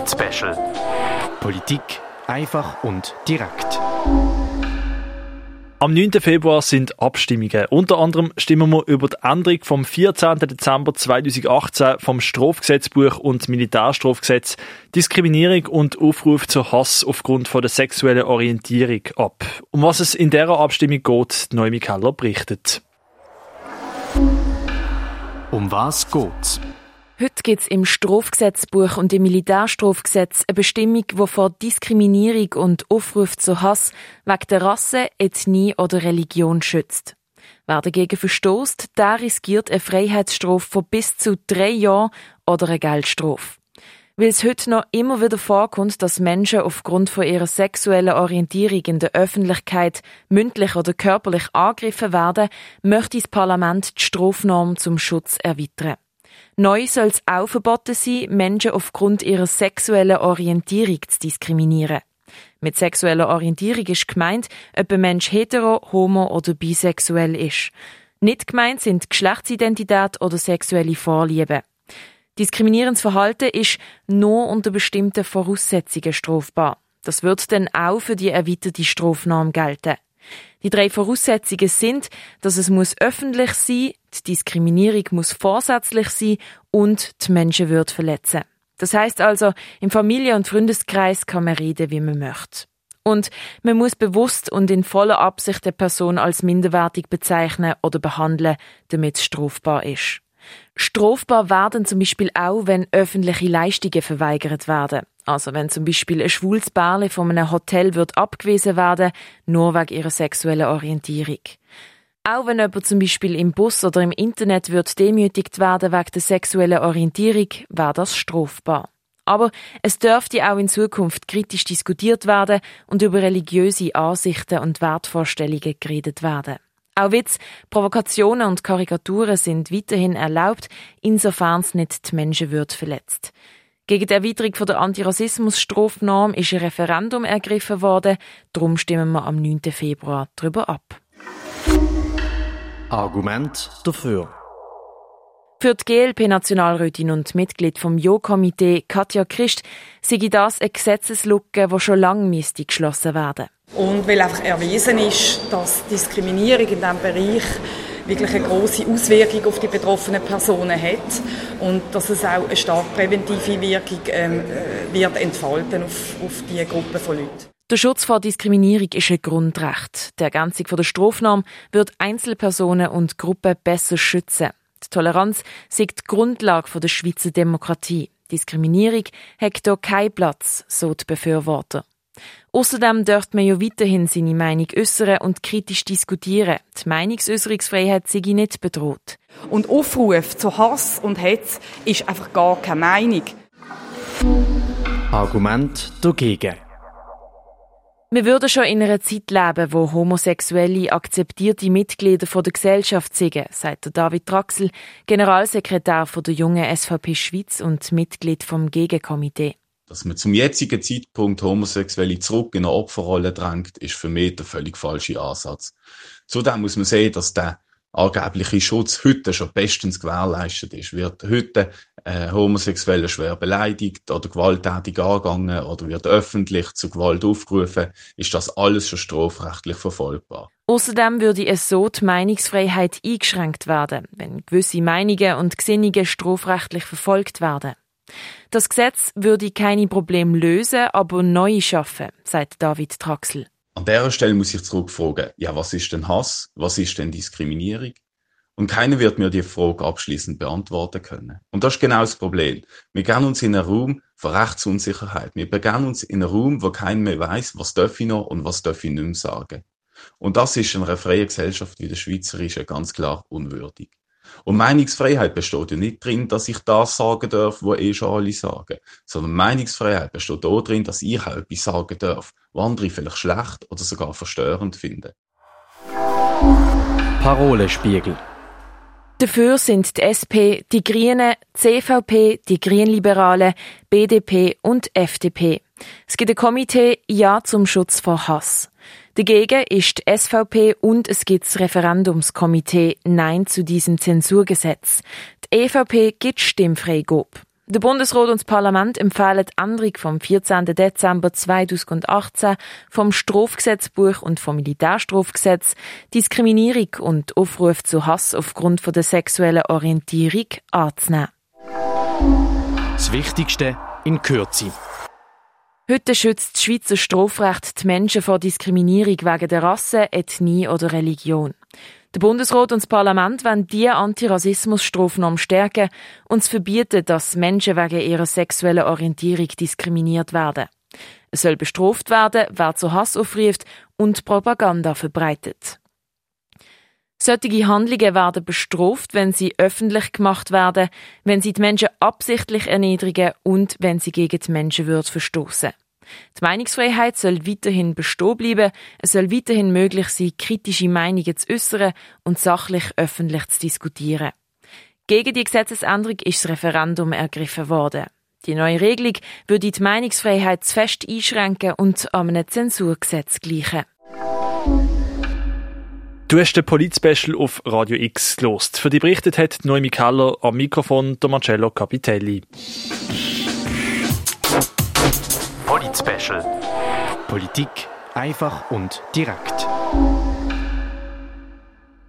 Hit-Special. Politik einfach und direkt. Am 9. Februar sind Abstimmungen. Unter anderem stimmen wir über die Änderung vom 14. Dezember 2018 vom Strafgesetzbuch und Militärstrafgesetz Diskriminierung und Aufruf zu Hass aufgrund von der sexuellen Orientierung ab. Um was es in dieser Abstimmung geht, Noemi Keller berichtet. Um was geht's? Heute gibt es im Strafgesetzbuch und im Militärstrafgesetz eine Bestimmung, die vor Diskriminierung und Aufruf zu Hass wegen der Rasse, Ethnie oder Religion schützt. Wer dagegen verstößt, der riskiert eine Freiheitsstrafe von bis zu drei Jahren oder eine Geldstrafe. Weil es heute noch immer wieder vorkommt, dass Menschen aufgrund von ihrer sexuellen Orientierung in der Öffentlichkeit mündlich oder körperlich angegriffen werden, möchte das Parlament die Strafnorm zum Schutz erweitern. Neu soll es auch verboten sein, Menschen aufgrund ihrer sexuellen Orientierung zu diskriminieren. Mit sexueller Orientierung ist gemeint, ob ein Mensch hetero, homo oder bisexuell ist. Nicht gemeint sind Geschlechtsidentität oder sexuelle Vorlieben. Diskriminierendes Verhalten ist nur unter bestimmten Voraussetzungen strafbar. Das wird dann auch für die erweiterte Strafnorm gelten. Die drei Voraussetzungen sind, dass es muss öffentlich sein, die Diskriminierung muss vorsätzlich sein und die Menschenwürde verletzen. Das heißt also, im Familie- und Freundeskreis kann man reden, wie man möchte. Und man muss bewusst und in voller Absicht der Person als minderwertig bezeichnen oder behandeln, damit es strafbar ist. Strafbar werden zum Beispiel auch, wenn öffentliche Leistungen verweigert werden. Also wenn zum Beispiel ein schwules Bärli von einem Hotel wird abgewiesen werden, nur wegen ihrer sexuellen Orientierung. Auch wenn jemand zum Beispiel im Bus oder im Internet wird demütigt werden wegen der sexuellen Orientierung, wäre das strafbar. Aber es dürfte auch in Zukunft kritisch diskutiert werden und über religiöse Ansichten und Wertvorstellungen geredet werden. Auch Witz, Provokationen und Karikaturen sind weiterhin erlaubt, insofern es nicht die Menschenwürde verletzt. Gegen die Erweiterung der Antirassismus-Strafnorm ist ein Referendum ergriffen worden. Darum stimmen wir am 9. Februar darüber ab. Argument dafür. Für die GLP-Nationalrätin und Mitglied vom Jo-Komitee Katja Christ sei das eine Gesetzeslücke, die schon lange geschlossen werden. Und weil einfach erwiesen ist, dass Diskriminierung in diesem Bereich wirklich eine große Auswirkung auf die betroffenen Personen hat und dass es auch eine stark präventive Wirkung ähm, äh, wird entfalten auf, auf diese Gruppe von Leuten. Der Schutz vor Diskriminierung ist ein Grundrecht. Die Ergänzung von der Strafnorm wird Einzelpersonen und Gruppen besser schützen. Die Toleranz ist die Grundlage der Schweizer Demokratie. Diskriminierung hat hier keinen Platz, so die Befürworter. Außerdem dürfte man ja weiterhin seine Meinung äußern und kritisch diskutieren. Die Meinungsäußerungsfreiheit sei nicht bedroht. Und Aufruf zu Hass und Hetz ist einfach gar keine Meinung. Argument dagegen. Wir würden schon in einer Zeit leben, wo Homosexuelle akzeptierte Mitglieder der Gesellschaft sind, sagt David Traxel, Generalsekretär der jungen SVP Schweiz und Mitglied vom Gegenkomitee. Dass man zum jetzigen Zeitpunkt Homosexuelle zurück in eine Opferrolle drängt, ist für mich der völlig falsche Ansatz. Zudem muss man sehen, dass der angebliche Schutz heute schon bestens gewährleistet ist. Wird heute äh, Homosexuelle schwer beleidigt oder gewalttätig angegangen oder wird öffentlich zu Gewalt aufgerufen, ist das alles schon strafrechtlich verfolgbar. Außerdem würde es so die Meinungsfreiheit eingeschränkt werden, wenn gewisse Meinungen und Gesinnungen strafrechtlich verfolgt werden. Das Gesetz würde keine Probleme lösen, aber neu schaffen, sagt David Traxel. An dieser Stelle muss ich zurückfragen, ja, was ist denn Hass? Was ist denn Diskriminierung? Und keiner wird mir die Frage abschließend beantworten können. Und das ist genau das Problem. Wir gehen uns in einen Raum von Rechtsunsicherheit. Wir begeben uns in einen Raum, wo keiner mehr weiß, was darf ich noch und was darf ich nicht mehr sagen. Und das ist in einer freien Gesellschaft wie der Schweizerische ganz klar unwürdig. Und Meinungsfreiheit besteht ja nicht drin, dass ich das sagen darf, was eh schon alle sagen. Sondern Meinungsfreiheit besteht auch drin, dass ich auch etwas sagen darf, was andere vielleicht schlecht oder sogar verstörend finden. Parolespiegel. Dafür sind die SP, die Grünen, CVP, die Grünliberalen, BDP und FDP. Es gibt ein Komitee Ja zum Schutz vor Hass. Dagegen ist die SVP und es gibt das Referendumskomitee Nein zu diesem Zensurgesetz. Die EVP gibt Stimmfreigabe. Der Bundesrat und das Parlament empfehlen die Änderung vom 14. Dezember 2018 vom Strafgesetzbuch und vom Militärstrafgesetz, Diskriminierung und Aufruf zu Hass aufgrund von der sexuellen Orientierung anzunehmen. Das Wichtigste in Kürze. Heute schützt das Schweizer Strafrecht die Menschen vor Diskriminierung wegen der Rasse, Ethnie oder Religion. Der Bundesrat und das Parlament wollen diese Antirassismusstrafnorm stärken und verbieten, dass Menschen wegen ihrer sexuellen Orientierung diskriminiert werden. Es soll bestraft werden, wer zu Hass aufruft und Propaganda verbreitet. Solche Handlungen werden bestraft, wenn sie öffentlich gemacht werden, wenn sie die Menschen absichtlich erniedrigen und wenn sie gegen die Menschenwürde verstoßen. Die Meinungsfreiheit soll weiterhin bestehen bleiben. Es soll weiterhin möglich sein, kritische Meinungen zu äußern und sachlich öffentlich zu diskutieren. Gegen die Gesetzesänderung ist das Referendum ergriffen worden. Die neue Regelung würde die Meinungsfreiheit zu fest einschränken und an einem Zensurgesetz gleichen. Du hast den Polit-Special auf Radio X gelost. Für die berichtet hat Noemi Keller am Mikrofon der Marcello Capitelli. Polit-Special. Politik einfach und direkt.